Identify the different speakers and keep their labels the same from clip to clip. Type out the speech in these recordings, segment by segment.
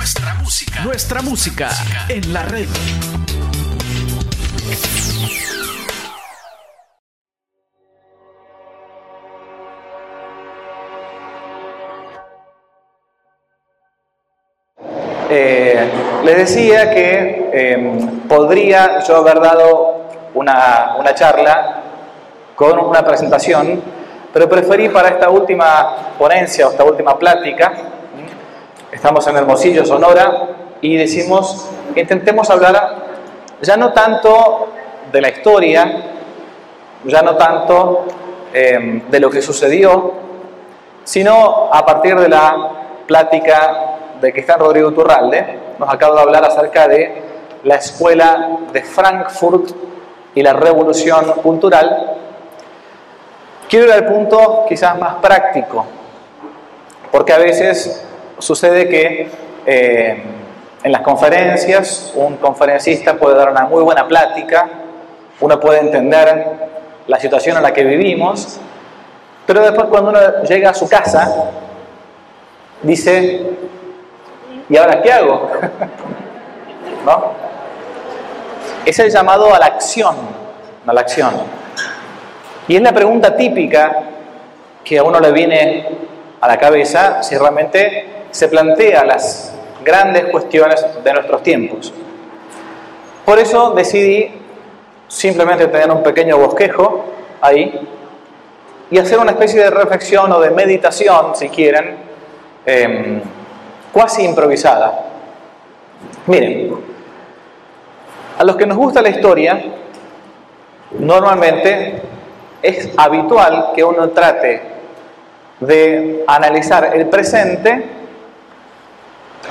Speaker 1: Nuestra música. Nuestra música en la red.
Speaker 2: Eh, les decía que em, podría yo haber dado una, una charla con una presentación, pero preferí para esta última ponencia o esta última plática, estamos en Hermosillo, Sonora, y decimos intentemos hablar ya no tanto de la historia, ya no tanto em, de lo que sucedió, sino a partir de la plática de que está Rodrigo Turralde, nos acaba de hablar acerca de la escuela de Frankfurt y la revolución cultural. Quiero ir al punto quizás más práctico, porque a veces sucede que eh, en las conferencias un conferencista puede dar una muy buena plática, uno puede entender la situación en la que vivimos, pero después cuando uno llega a su casa, dice, ¿y ahora qué hago? ¿No? Es el llamado a la acción, a la acción. Y es la pregunta típica que a uno le viene a la cabeza si realmente se plantea las grandes cuestiones de nuestros tiempos. Por eso decidí simplemente tener un pequeño bosquejo ahí y hacer una especie de reflexión o de meditación, si quieren, eh, cuasi improvisada. Miren, a los que nos gusta la historia, normalmente es habitual que uno trate de analizar el presente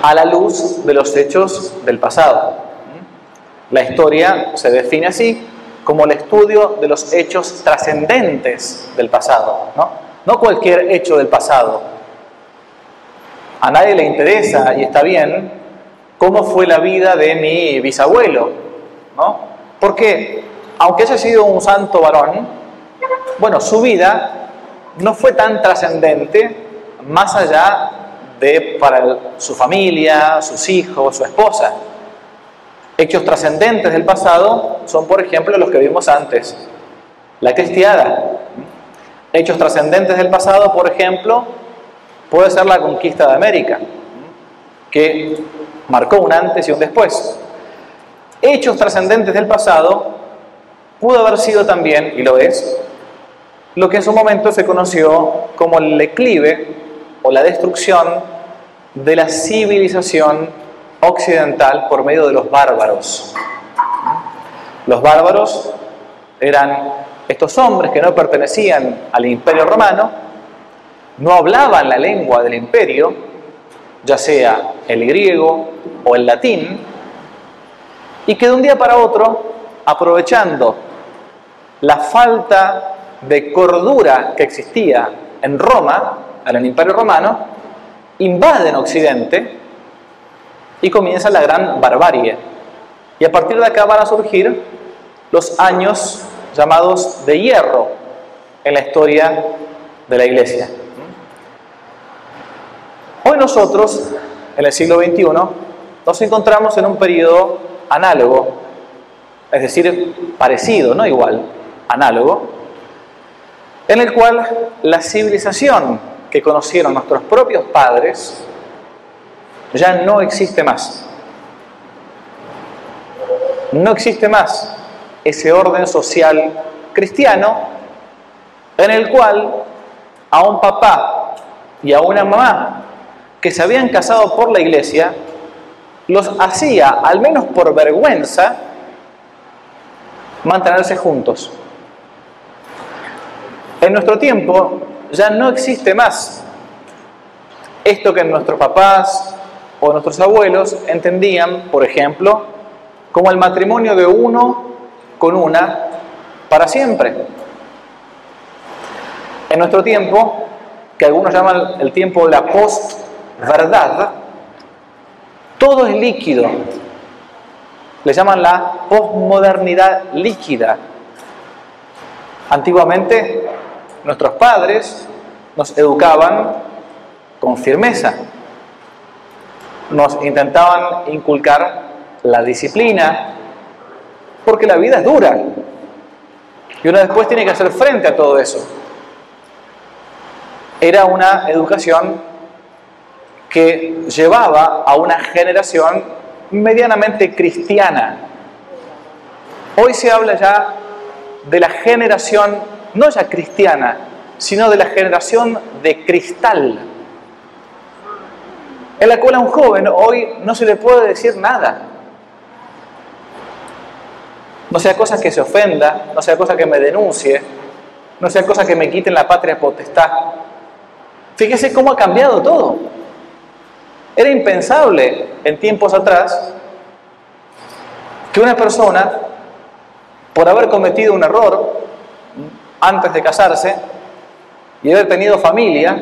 Speaker 2: a la luz de los hechos del pasado. La historia se define así como el estudio de los hechos trascendentes del pasado, ¿no? cualquier hecho del pasado, a nadie le interesa, y está bien, cómo fue la vida de mi bisabuelo, ¿no? Porque, aunque haya sido un santo varón, bueno, su vida no fue tan trascendente más allá de para su familia, sus hijos, su esposa. Hechos trascendentes del pasado son, por ejemplo, los que vimos antes. La cristiada. Hechos trascendentes del pasado, por ejemplo, puede ser la conquista de América, que marcó un antes y un después. Hechos trascendentes del pasado pudo haber sido también, y lo es, lo que en su momento se conoció como el declive o la destrucción de la civilización occidental por medio de los bárbaros. Los bárbaros eran estos hombres que no pertenecían al imperio romano, no hablaban la lengua del imperio, ya sea el griego o el latín, y que de un día para otro, aprovechando la falta de cordura que existía en Roma, el imperio romano, invaden Occidente y comienza la gran barbarie. Y a partir de acá van a surgir los años llamados de hierro en la historia de la iglesia. Hoy nosotros, en el siglo XXI, nos encontramos en un periodo análogo, es decir, parecido, no igual, análogo, en el cual la civilización que conocieron nuestros propios padres ya no existe más. No existe más ese orden social cristiano en el cual a un papá y a una mamá que se habían casado por la iglesia, los hacía, al menos por vergüenza, mantenerse juntos. En nuestro tiempo ya no existe más esto que nuestros papás o nuestros abuelos entendían, por ejemplo, como el matrimonio de uno con una para siempre. En nuestro tiempo, que algunos llaman el tiempo la post verdad, todo es líquido. Le llaman la posmodernidad líquida. Antiguamente nuestros padres nos educaban con firmeza. nos intentaban inculcar la disciplina, porque la vida es dura. Y uno después tiene que hacer frente a todo eso. Era una educación que llevaba a una generación medianamente cristiana. Hoy se habla ya de la generación, no ya cristiana, sino de la generación de cristal, en la cual a un joven hoy no se le puede decir nada. No sea cosa que se ofenda, no sea cosa que me denuncie, no sea cosa que me quiten la patria potestad. Fíjese cómo ha cambiado todo. Era impensable en tiempos atrás que una persona, por haber cometido un error antes de casarse y haber tenido familia,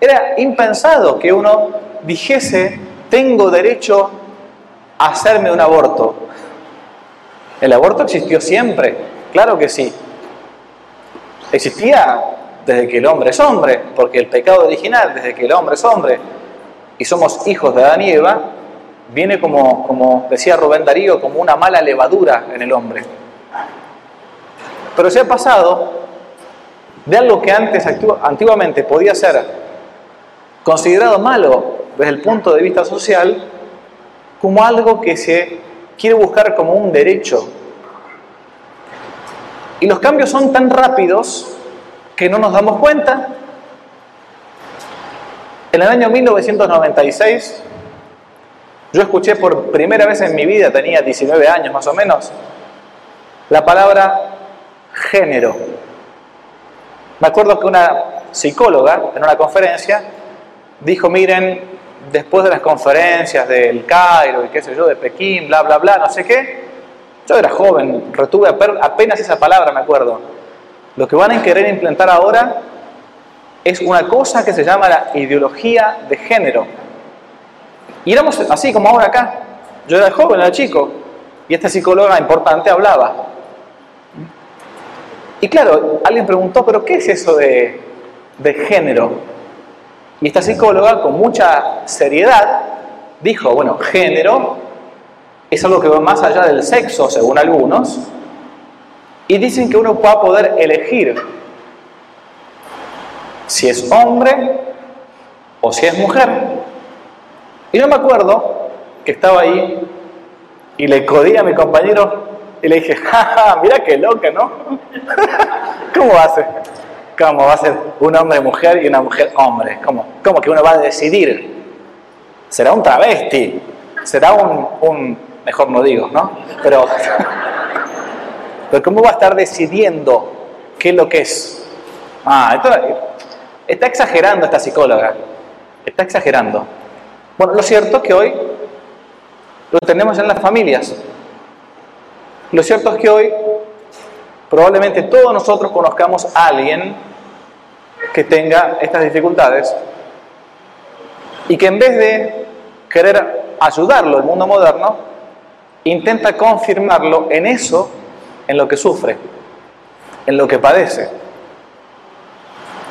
Speaker 2: era impensado que uno dijese, tengo derecho a hacerme un aborto. El aborto existió siempre, claro que sí. Existía desde que el hombre es hombre, porque el pecado original, desde que el hombre es hombre y somos hijos de Adán y Eva, viene como, como decía Rubén Darío, como una mala levadura en el hombre. Pero se ha pasado de algo que antes antiguamente podía ser considerado malo desde el punto de vista social, como algo que se quiere buscar como un derecho. Y los cambios son tan rápidos que no nos damos cuenta. En el año 1996, yo escuché por primera vez en mi vida, tenía 19 años más o menos, la palabra género. Me acuerdo que una psicóloga en una conferencia dijo, miren, después de las conferencias del Cairo y qué sé yo, de Pekín, bla, bla, bla, no sé qué, yo era joven, retuve apenas esa palabra, me acuerdo. Lo que van a querer implantar ahora es una cosa que se llama la ideología de género. Y éramos así como ahora acá. Yo era joven, era chico, y esta psicóloga importante hablaba. Y claro, alguien preguntó, ¿pero qué es eso de, de género? Y esta psicóloga, con mucha seriedad, dijo, bueno, género es algo que va más allá del sexo, según algunos, y dicen que uno va a poder elegir si es hombre o si es mujer. Y yo me acuerdo que estaba ahí y le codí a mi compañero y le dije, jaja, mira qué loca, ¿no? ¿Cómo va a ser? ¿Cómo va a ser un hombre mujer y una mujer hombre? ¿Cómo, cómo que uno va a decidir? Será un travesti, será un, un mejor no digo, ¿no? Pero, pero ¿cómo va a estar decidiendo qué es lo que es? Ah, está exagerando esta psicóloga, está exagerando. Bueno, lo cierto es que hoy lo tenemos en las familias. Lo cierto es que hoy probablemente todos nosotros conozcamos a alguien que tenga estas dificultades y que en vez de querer ayudarlo el mundo moderno, intenta confirmarlo en eso, en lo que sufre, en lo que padece.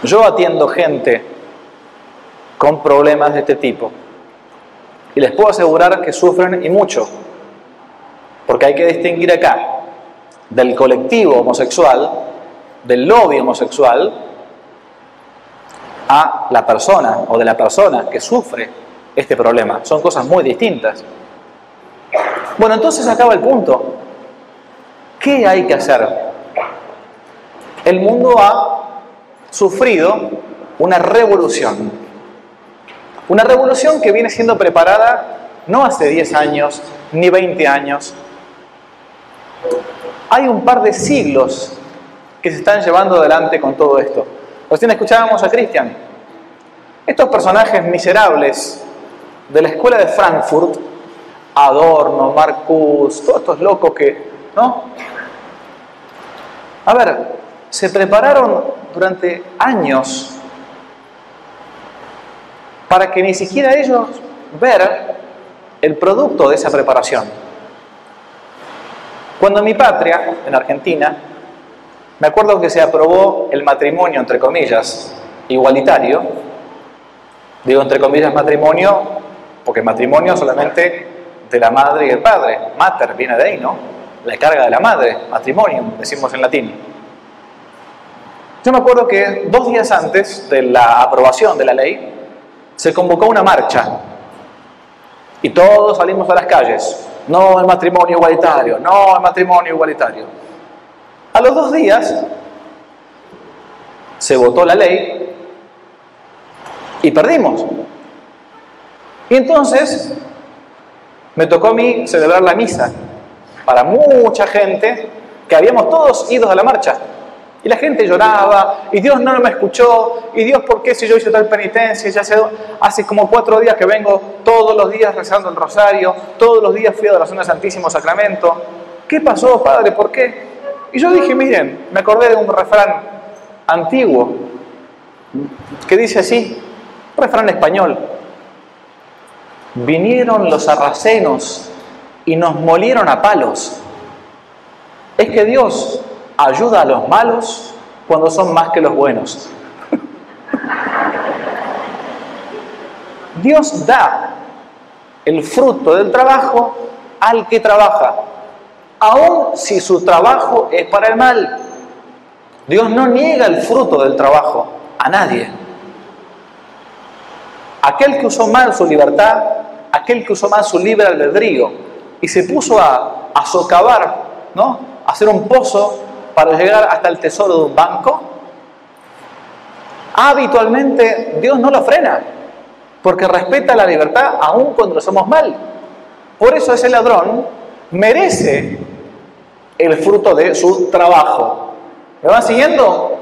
Speaker 2: Yo atiendo gente con problemas de este tipo y les puedo asegurar que sufren y mucho, porque hay que distinguir acá del colectivo homosexual, del lobby homosexual, a la persona o de la persona que sufre este problema. Son cosas muy distintas. Bueno, entonces acaba el punto. ¿Qué hay que hacer? El mundo ha sufrido una revolución. Una revolución que viene siendo preparada no hace 10 años ni 20 años. Hay un par de siglos que se están llevando adelante con todo esto. Recién escuchábamos a Cristian. Estos personajes miserables de la escuela de Frankfurt, Adorno, Marcus, todos estos locos que, ¿no? A ver, se prepararon durante años para que ni siquiera ellos ver el producto de esa preparación. Cuando en mi patria, en Argentina, me acuerdo que se aprobó el matrimonio, entre comillas, igualitario. Digo entre comillas matrimonio porque matrimonio solamente de la madre y el padre. Mater viene de ahí, ¿no? La carga de la madre, matrimonio, decimos en latín. Yo me acuerdo que dos días antes de la aprobación de la ley, se convocó una marcha y todos salimos a las calles. No el matrimonio igualitario, no el matrimonio igualitario. A los dos días se votó la ley y perdimos. Y entonces me tocó a mí celebrar la misa para mucha gente que habíamos todos ido a la marcha. Y la gente lloraba, y Dios no me escuchó, y Dios, ¿por qué si yo hice tal penitencia? Ya hace, hace como cuatro días que vengo todos los días rezando el rosario, todos los días fui a la zona Santísimo Sacramento. ¿Qué pasó, Padre? ¿Por qué? Y yo dije, miren, me acordé de un refrán antiguo que dice así, refrán español, vinieron los sarracenos y nos molieron a palos. Es que Dios ayuda a los malos cuando son más que los buenos. Dios da el fruto del trabajo al que trabaja, aun si su trabajo es para el mal. Dios no niega el fruto del trabajo a nadie. Aquel que usó mal su libertad, aquel que usó mal su libre albedrío y se puso a, socavar, ¿no? a hacer un pozo para llegar hasta el tesoro de un banco, habitualmente Dios no lo frena, porque respeta la libertad aun cuando lo somos mal. Por eso ese ladrón merece el fruto de su trabajo. ¿Me van siguiendo?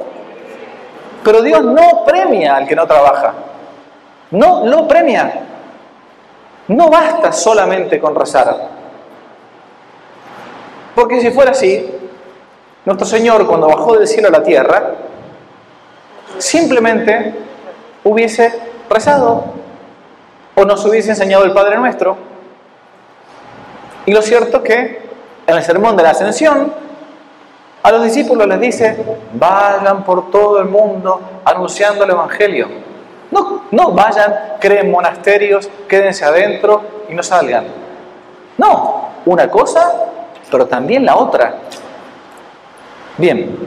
Speaker 2: Pero Dios no premia al que no trabaja. No lo premia. No basta solamente con rezar. Porque si fuera así, nuestro Señor, cuando bajó del cielo a la tierra, simplemente hubiese rezado o nos hubiese enseñado el Padre Nuestro. Y lo cierto que en el sermón de la ascensión, a los discípulos les dice, vayan por todo el mundo anunciando el Evangelio. No, no vayan, creen monasterios, quédense adentro y no salgan. No, una cosa, pero también la otra. Bien,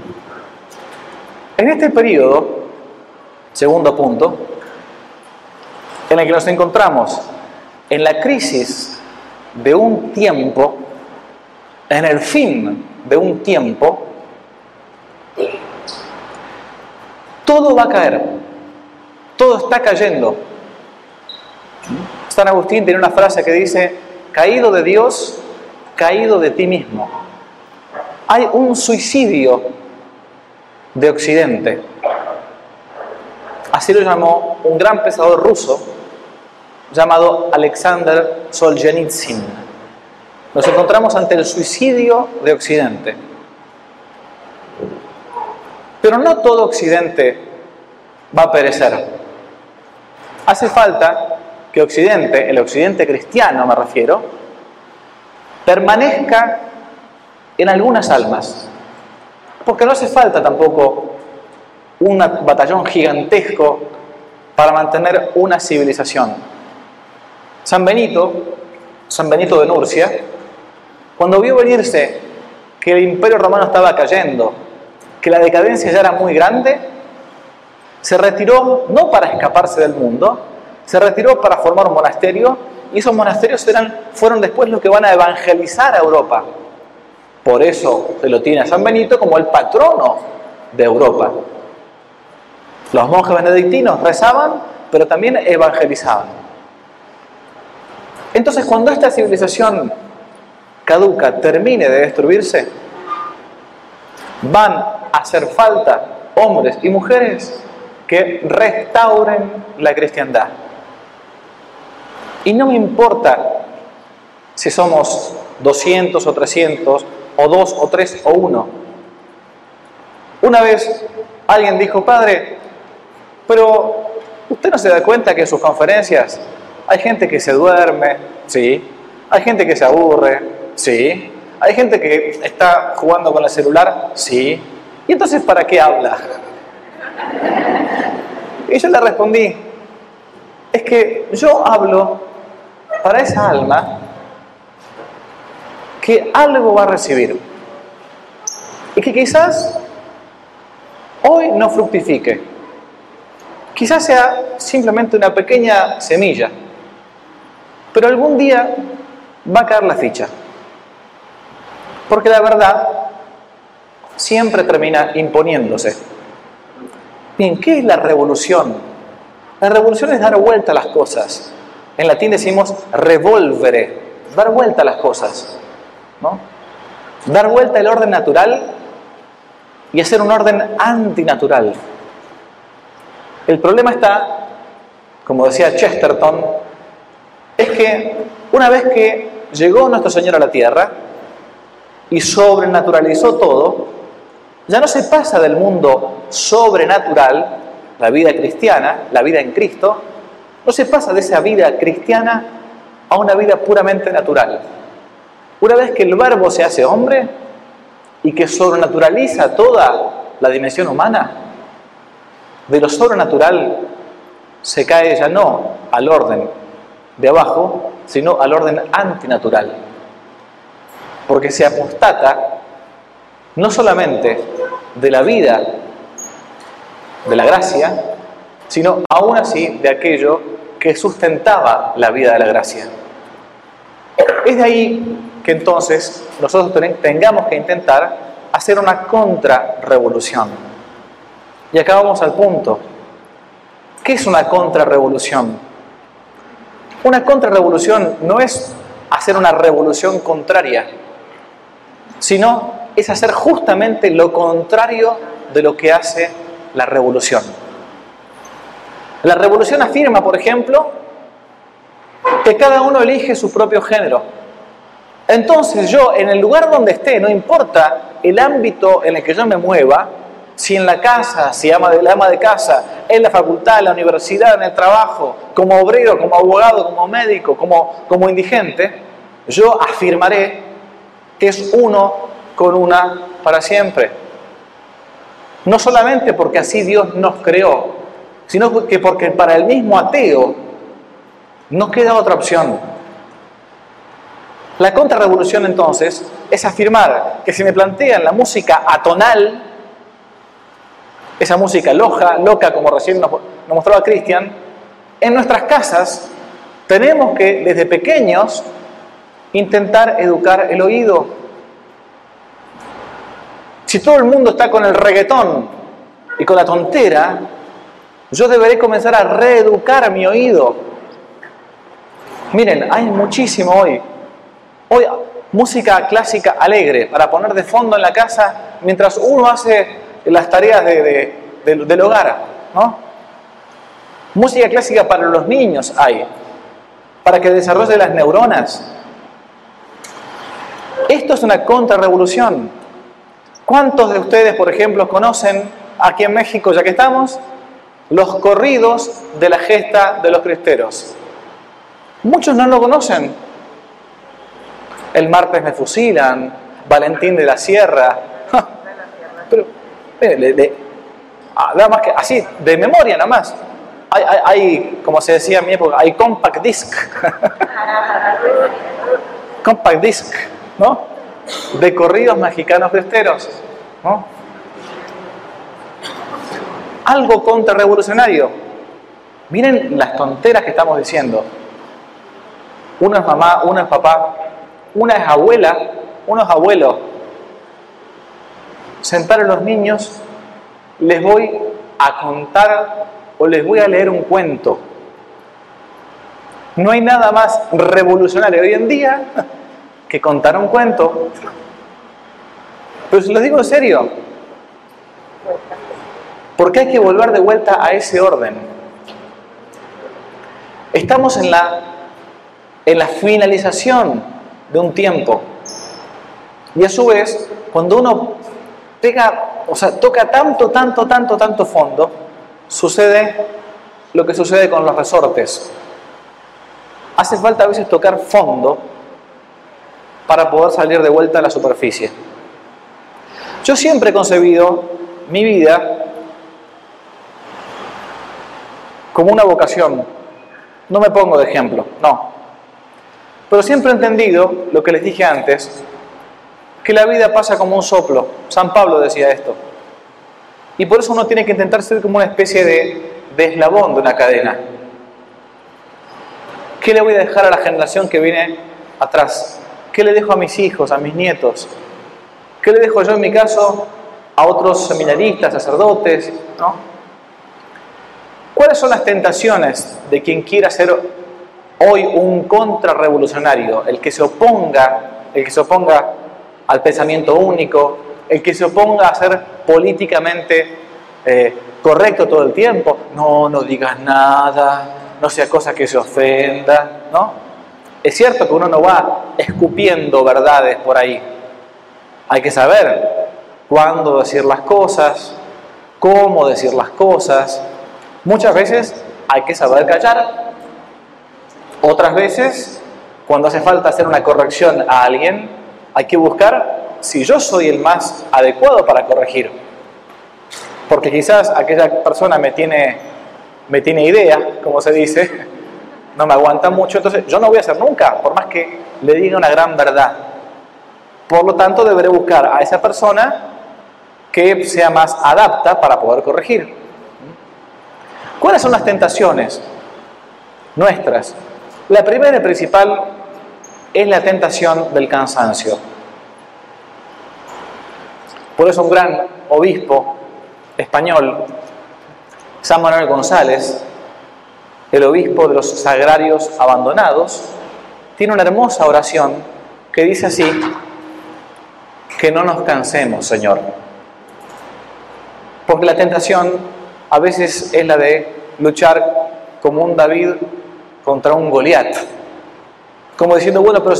Speaker 2: en este periodo, segundo punto, en el que nos encontramos en la crisis de un tiempo, en el fin de un tiempo, todo va a caer, todo está cayendo. San Agustín tiene una frase que dice, caído de Dios, caído de ti mismo hay un suicidio de Occidente. Así lo llamó un gran pensador ruso llamado Alexander Solzhenitsyn. Nos encontramos ante el suicidio de Occidente. Pero no todo Occidente va a perecer. Hace falta que Occidente, el Occidente cristiano me refiero, permanezca en algunas almas. Porque no hace falta tampoco un batallón gigantesco para mantener una civilización. San Benito, San Benito de Nurcia, cuando vio venirse que el imperio romano estaba cayendo, que la decadencia ya era muy grande, se retiró no para escaparse del mundo, se retiró para formar un monasterio y esos monasterios eran, fueron después los que van a evangelizar a Europa. Por eso se lo tiene a San Benito como el patrono de Europa. Los monjes benedictinos rezaban, pero también evangelizaban. Entonces, cuando esta civilización caduca termine de destruirse, van a hacer falta hombres y mujeres que restauren la cristiandad. Y no me importa si somos 200 o 300 o dos, o tres, o uno. Una vez alguien dijo, Padre, pero ¿usted no se da cuenta que en sus conferencias hay gente que se duerme? Sí. Hay gente que se aburre? Sí. Hay gente que está jugando con el celular? Sí. ¿Y entonces para qué habla? Y yo le respondí, es que yo hablo para esa alma que algo va a recibir y que quizás hoy no fructifique. Quizás sea simplemente una pequeña semilla, pero algún día va a caer la ficha. Porque la verdad siempre termina imponiéndose. Bien, ¿qué es la revolución? La revolución es dar vuelta a las cosas. En latín decimos revolvere, dar vuelta a las cosas. ¿No? Dar vuelta al orden natural y hacer un orden antinatural. El problema está, como decía Chesterton, es que una vez que llegó nuestro Señor a la tierra y sobrenaturalizó todo, ya no se pasa del mundo sobrenatural, la vida cristiana, la vida en Cristo, no se pasa de esa vida cristiana a una vida puramente natural. Una vez que el verbo se hace hombre y que sobrenaturaliza toda la dimensión humana, de lo sobrenatural se cae ya no al orden de abajo, sino al orden antinatural. Porque se apostata no solamente de la vida, de la gracia, sino aún así de aquello que sustentaba la vida de la gracia. Es de ahí que entonces nosotros tengamos que intentar hacer una contrarrevolución. Y acá vamos al punto. ¿Qué es una contrarrevolución? Una contrarrevolución no es hacer una revolución contraria, sino es hacer justamente lo contrario de lo que hace la revolución. La revolución afirma, por ejemplo, que cada uno elige su propio género. Entonces yo, en el lugar donde esté, no importa el ámbito en el que yo me mueva, si en la casa, si ama de la ama de casa, en la facultad, en la universidad, en el trabajo, como obrero, como abogado, como médico, como, como indigente, yo afirmaré que es uno con una para siempre. No solamente porque así Dios nos creó, sino que porque para el mismo ateo no queda otra opción. La contrarrevolución entonces es afirmar que si me plantean la música atonal, esa música loja, loca, como recién nos, mostraba Cristian, en nuestras casas tenemos que desde pequeños intentar educar el oído. Si todo el mundo está con el reggaetón y con la tontera, yo deberé comenzar a reeducar mi oído. Miren, hay muchísimo hoy. Hoy música clásica alegre para poner de fondo en la casa mientras uno hace las tareas del hogar. ¿no? Música clásica para los niños hay, para que desarrolle las neuronas. Esto es una contrarrevolución. ¿Cuántos de ustedes, por ejemplo, conocen aquí en México, ya que estamos, los corridos de la gesta de los cristeros. Muchos no lo conocen. El martes me fusilan, Valentín de la Sierra. Pero, ah, nada más que así, de memoria nada más. Hay, hay, como se decía en mi época, hay compact disc. compact disc, ¿no? De corridos mexicanos cristeros, ¿no? algo contrarrevolucionario. Miren las tonteras que estamos diciendo. Una es mamá, una es papá, una es abuela, uno es abuelo. Sentar a los niños, les voy a contar o les voy a leer un cuento. No hay nada más revolucionario hoy en día que contar un cuento. Pero si lo digo en serio, porque hay que volver de vuelta a ese orden. Estamos en la, en la finalización de un tiempo. Y a su vez, cuando uno pega, o sea, toca tanto, tanto, tanto, tanto fondo, sucede lo que sucede con los resortes. Hace falta a veces tocar fondo para poder salir de vuelta a la superficie. Yo siempre he concebido mi vida como una vocación. No me pongo de ejemplo, no. Pero siempre he entendido lo que les dije antes, que la vida pasa como un soplo. San Pablo decía esto. Y por eso uno tiene que intentar ser como una especie de, de eslabón de una cadena. ¿Qué le voy a dejar a la generación que viene atrás? ¿Qué le dejo a mis hijos, a mis nietos? ¿Qué le dejo yo en mi caso a otros seminaristas, sacerdotes? ¿no? ¿Cuáles son las tentaciones de quien quiera ser hoy un contrarrevolucionario? El que se oponga, el que se oponga al pensamiento único, el que se oponga a ser políticamente eh, correcto todo el tiempo. No, no digas nada, no sea cosa que se ofenda, ¿no? Es cierto que uno no va escupiendo verdades por ahí. Hay que saber cuándo decir las cosas, cómo decir las cosas. Muchas veces hay que saber callar. Otras veces, cuando hace falta hacer una corrección a alguien, hay que buscar si yo soy el más adecuado para corregir. Porque quizás aquella persona me tiene, me tiene idea, como se dice, no me aguanta mucho, entonces yo no voy a hacer nunca, por más que le diga una gran verdad. Por lo tanto, deberé buscar a esa persona que sea más adapta para poder corregir. ¿Cuáles son las tentaciones nuestras? La primera y principal es la tentación del cansancio. Por eso un gran obispo español, San Manuel González, el obispo de los sagrarios abandonados, tiene una hermosa oración que dice así, que no nos cansemos, Señor. Porque la tentación a veces es la de luchar como un David contra un Goliat como diciendo, bueno, pero,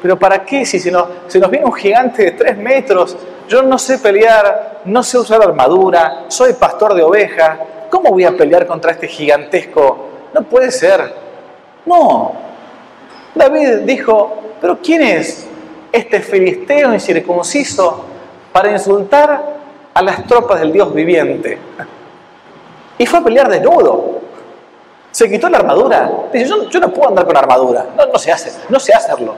Speaker 2: pero ¿para qué? Si se nos, nos viene un gigante de tres metros, yo no sé pelear, no sé usar armadura, soy pastor de ovejas, ¿cómo voy a pelear contra este gigantesco? No puede ser. No. David dijo, pero ¿quién es este filisteo incircunciso para insultar a las tropas del Dios viviente? Y fue a pelear desnudo. Se quitó la armadura. Dice, yo, no puedo andar con armadura. No, se hace, no sé hacerlo.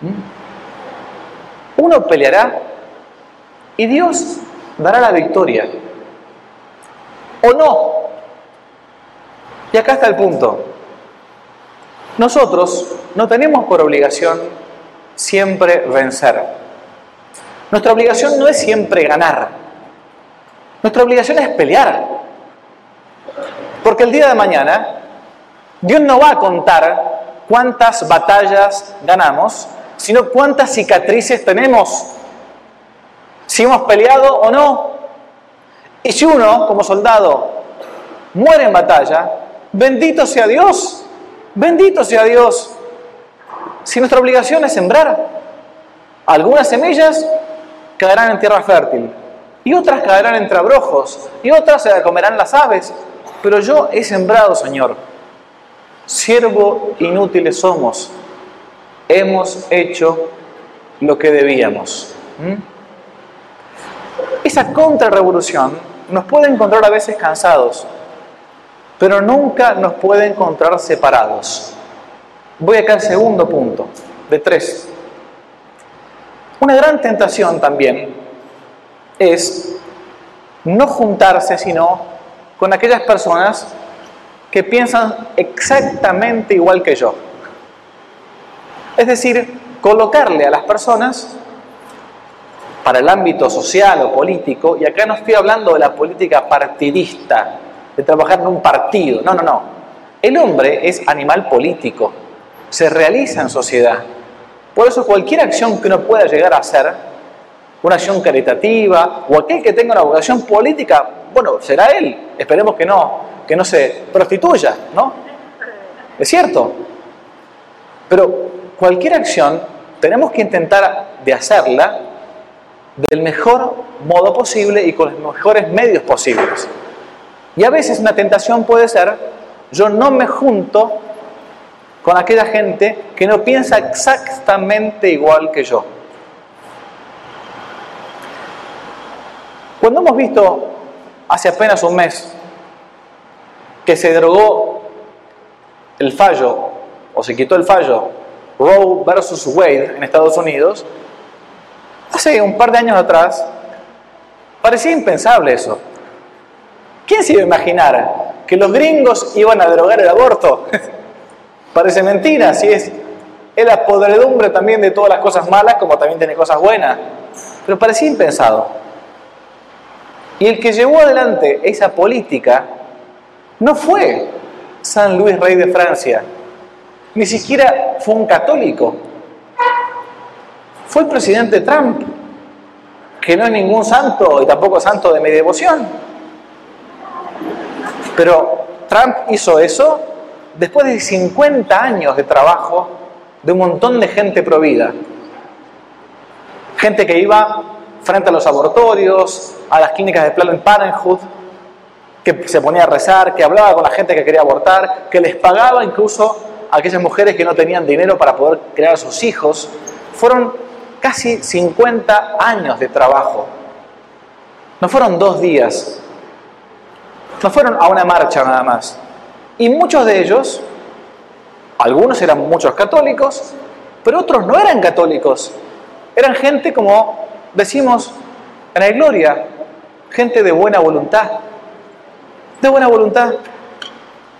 Speaker 2: ¿Mm? Uno peleará y Dios dará la victoria. ¿O no? Y acá está el punto. Nosotros no tenemos por obligación siempre vencer. Nuestra obligación no es siempre ganar. Nuestra obligación es pelear. Porque el día de mañana Dios no va a contar cuántas batallas ganamos, sino cuántas cicatrices tenemos, si hemos peleado o no. Y si uno, como soldado, muere en batalla, bendito sea Dios, bendito sea Dios. Si nuestra obligación es sembrar, algunas semillas caerán en tierra fértil, y otras caerán entre abrojos, y otras se comerán las aves, pero yo he sembrado, Señor. Siervo inútiles somos. Hemos hecho lo que debíamos. ¿Mm? Esa contrarrevolución nos puede encontrar a veces cansados, pero nunca nos puede encontrar separados. Voy acá al segundo punto, de tres. Una gran tentación también es no juntarse, sino con aquellas personas que piensan exactamente igual que yo. Es decir, colocarle a las personas para el ámbito social o político, y acá no estoy hablando de la política partidista, de trabajar en un partido, no, no, no. El hombre es animal político, se realiza en sociedad. Por eso cualquier acción que uno pueda llegar a hacer, una acción caritativa o aquel que tenga una vocación política, bueno, será él. Esperemos que no, que no se prostituya, ¿no? Es cierto. Pero cualquier acción tenemos que intentar de hacerla del mejor modo posible y con los mejores medios posibles. Y a veces una tentación puede ser, yo no me junto con aquella gente que no piensa exactamente igual que yo. Cuando hemos visto hace apenas un mes que se drogó el fallo, o se quitó el fallo Roe versus Wade en Estados Unidos, hace un par de años atrás, parecía impensable eso. ¿Quién se iba a imaginar que los gringos iban a derogar el aborto? Parece mentira, si es, es la podredumbre también de todas las cosas malas como también tiene cosas buenas. Pero parecía impensado. Y el que llevó adelante esa política no fue San Luis Rey de Francia, ni siquiera fue un católico, fue el presidente Trump, que no es ningún santo y tampoco santo de mi devoción. Pero Trump hizo eso después de 50 años de trabajo de un montón de gente provida. Gente que iba frente a los abortorios, a las clínicas de Planned Parenthood, que se ponía a rezar, que hablaba con la gente que quería abortar, que les pagaba incluso a aquellas mujeres que no tenían dinero para poder crear a sus hijos. Fueron casi 50 años de trabajo. No fueron dos días. No fueron a una marcha nada más. Y muchos de ellos, algunos eran muchos católicos, pero otros no eran católicos. Eran gente como decimos en la gloria, gente de buena voluntad. De buena voluntad.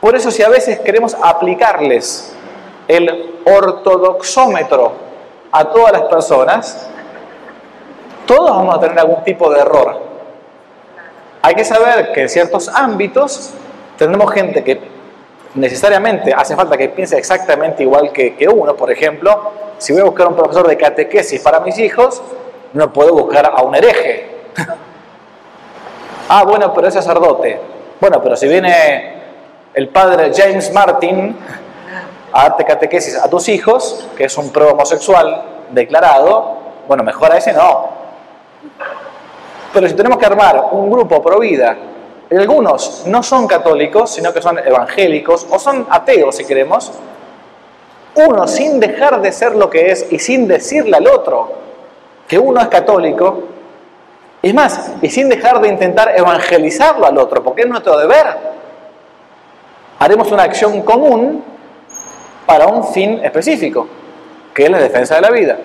Speaker 2: Por eso si a veces queremos aplicarles el ortodoxómetro a todas las personas, todos vamos a tener algún tipo de error. Hay que saber que en ciertos ámbitos tenemos gente que necesariamente hace falta que piense exactamente igual que, que uno. Por ejemplo, si voy a buscar un profesor de catequesis para mis hijos, no puedo buscar a un hereje. ah, bueno, pero es sacerdote. Bueno, pero si viene el padre James Martin a darte catequesis a tus hijos, que es un pro homosexual declarado, bueno, mejor a ese no. Pero si tenemos que armar un grupo pro vida, algunos no son católicos, sino que son evangélicos, o son ateos si queremos, uno sin dejar de ser lo que es y sin decirle al otro que uno es católico, es más, y sin dejar de intentar evangelizarlo al otro, porque es nuestro deber. Haremos una acción común para un fin específico, que es la defensa de la vida.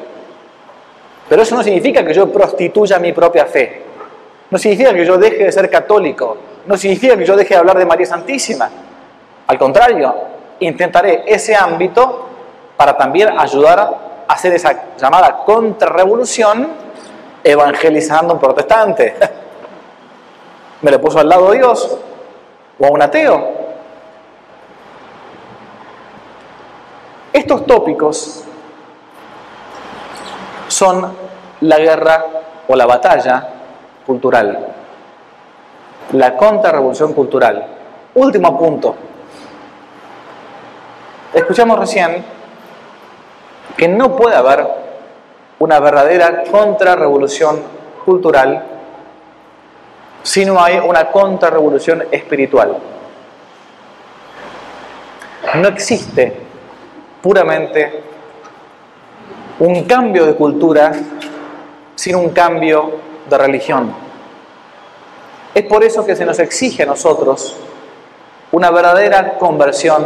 Speaker 2: Pero eso no significa que yo prostituya mi propia fe. No significa que yo deje de ser católico. No significa que yo deje de hablar de María Santísima. Al contrario, intentaré ese ámbito para también ayudar hacer esa llamada contrarrevolución evangelizando a un protestante. ¿Me le puso al lado de Dios? ¿O a un ateo? Estos tópicos son la guerra o la batalla cultural, la contrarrevolución cultural. Último punto. Escuchamos recién que no puede haber una verdadera contrarrevolución cultural si no hay una contrarrevolución espiritual. No existe puramente un cambio de cultura sin un cambio de religión. Es por eso que se nos exige a nosotros una verdadera conversión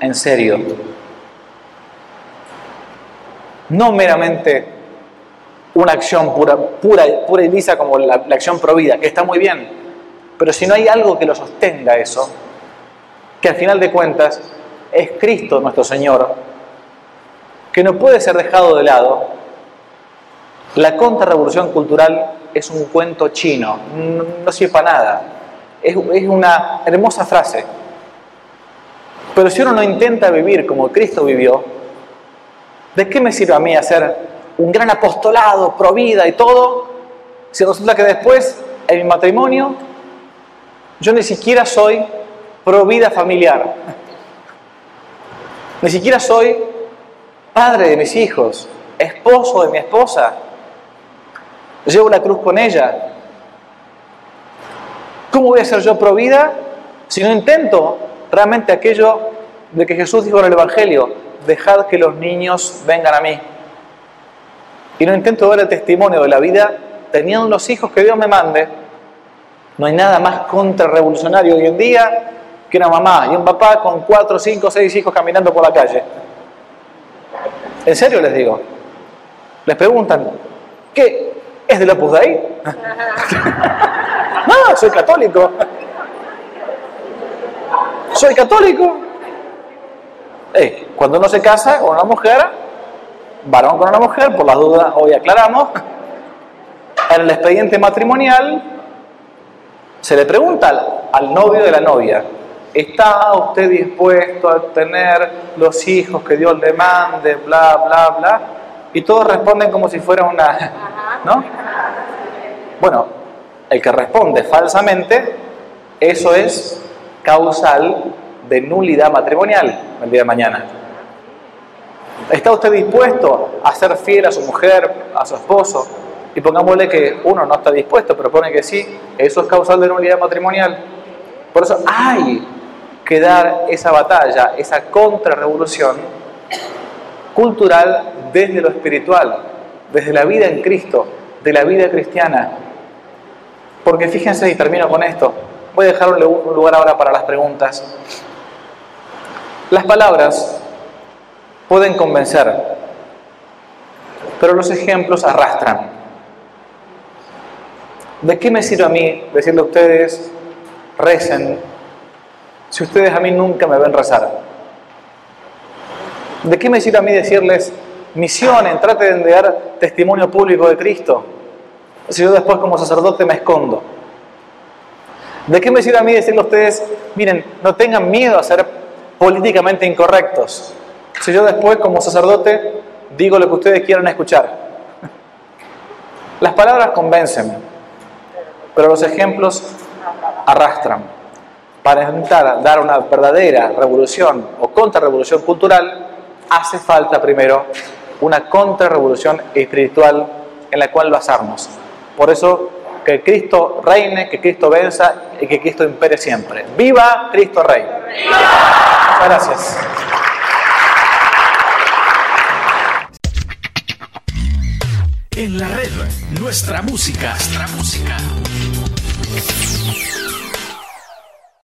Speaker 2: en serio no meramente una acción pura, pura, pura y lisa como la, acción provida, que está muy bien, pero si no hay algo que lo sostenga eso, que al final de cuentas es Cristo nuestro Señor, que no puede ser dejado de lado, la contrarrevolución cultural es un cuento chino, no, sirve para nada, es una hermosa frase. Pero si uno no intenta vivir como Cristo vivió, ¿De qué me sirve a mí hacer un gran apostolado, pro vida y todo, si resulta que después, en mi matrimonio, yo ni siquiera soy pro vida familiar? Ni siquiera soy padre de mis hijos, esposo de mi esposa. Llevo la cruz con ella. ¿Cómo voy a ser yo pro vida si no intento realmente aquello de que Jesús dijo en el Evangelio? Dejad que los niños vengan a mí. Y no intento dar el testimonio de la vida teniendo los hijos que Dios me mande. No hay nada más contrarrevolucionario hoy en día que una mamá y un papá con cuatro, cinco, seis hijos caminando por la calle. En serio les digo. Les preguntan, ¿qué? ¿Es del Opus Dei? no, soy católico. Soy católico. Cuando uno se casa con una mujer, varón con una mujer, por las dudas hoy aclaramos, en el expediente matrimonial se le pregunta al, novio de la novia, ¿está usted dispuesto a tener los hijos que Dios le mande, bla, bla, bla? Y todos responden como si fuera una... ¿No? Bueno, el que responde falsamente, eso es causal de nulidad matrimonial el día de mañana. ¿Está usted dispuesto a ser fiel a su mujer, a su esposo? Y pongámosle que uno no está dispuesto, pero pone que sí, eso es causal de nulidad matrimonial. Por eso hay que dar esa batalla, esa contrarrevolución cultural desde lo espiritual, desde la vida en Cristo, de la vida cristiana. Porque fíjense, y termino con esto, voy a dejar un lugar ahora para las preguntas. Las palabras pueden convencer, pero los ejemplos arrastran. ¿De qué me sirve a mí decirle a ustedes, recen, si ustedes a mí nunca me ven rezar? ¿De qué me sirve a mí decirles, misionen, traten de dar testimonio público de Cristo, si yo después como sacerdote me escondo? ¿De qué me sirve a mí decirle a ustedes, miren, no tengan miedo a ser políticamente incorrectos. Si yo después como sacerdote digo lo que ustedes quieran escuchar. Las palabras convencen, pero los ejemplos arrastran. Para intentar dar una verdadera revolución o contrarrevolución cultural, hace falta primero una contrarrevolución espiritual en la cual basarnos. Por eso, que Cristo reine, que Cristo venza y que Cristo impere siempre. ¡Viva Cristo Rey! gracias.
Speaker 1: En la red, nuestra música. Nuestra música.